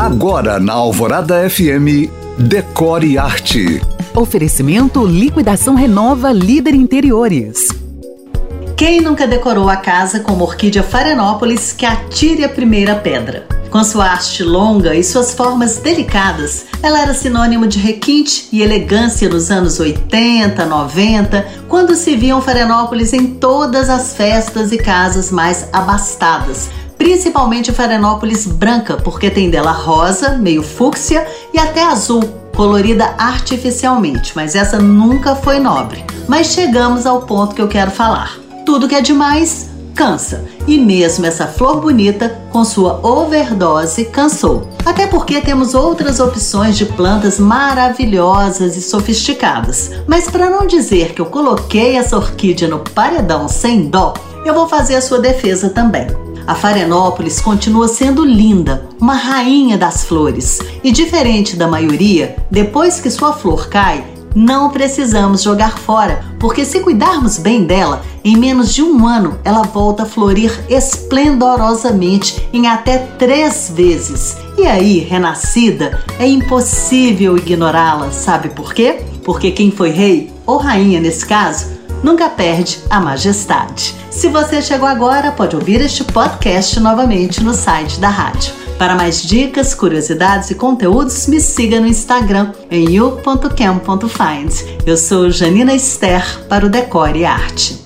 Agora na Alvorada FM, Decore Arte. Oferecimento Liquidação Renova Líder Interiores. Quem nunca decorou a casa com uma orquídea Farenópolis que atire a primeira pedra? Com sua haste longa e suas formas delicadas, ela era sinônimo de requinte e elegância nos anos 80, 90, quando se viam Farenópolis em todas as festas e casas mais abastadas, principalmente Farenópolis branca, porque tem dela rosa, meio fúcsia e até azul, colorida artificialmente, mas essa nunca foi nobre. Mas chegamos ao ponto que eu quero falar. Tudo que é demais cansa, e mesmo essa flor bonita, com sua overdose, cansou. Até porque temos outras opções de plantas maravilhosas e sofisticadas. Mas para não dizer que eu coloquei essa orquídea no paredão sem dó, eu vou fazer a sua defesa também. A Farenópolis continua sendo linda, uma rainha das flores. E diferente da maioria, depois que sua flor cai, não precisamos jogar fora, porque se cuidarmos bem dela, em menos de um ano ela volta a florir esplendorosamente em até três vezes. E aí, renascida, é impossível ignorá-la, sabe por quê? Porque quem foi rei, ou rainha nesse caso, nunca perde a majestade. Se você chegou agora, pode ouvir este podcast novamente no site da rádio. Para mais dicas, curiosidades e conteúdos, me siga no Instagram em you.cam.find. Eu sou Janina Esther para o Decore Arte.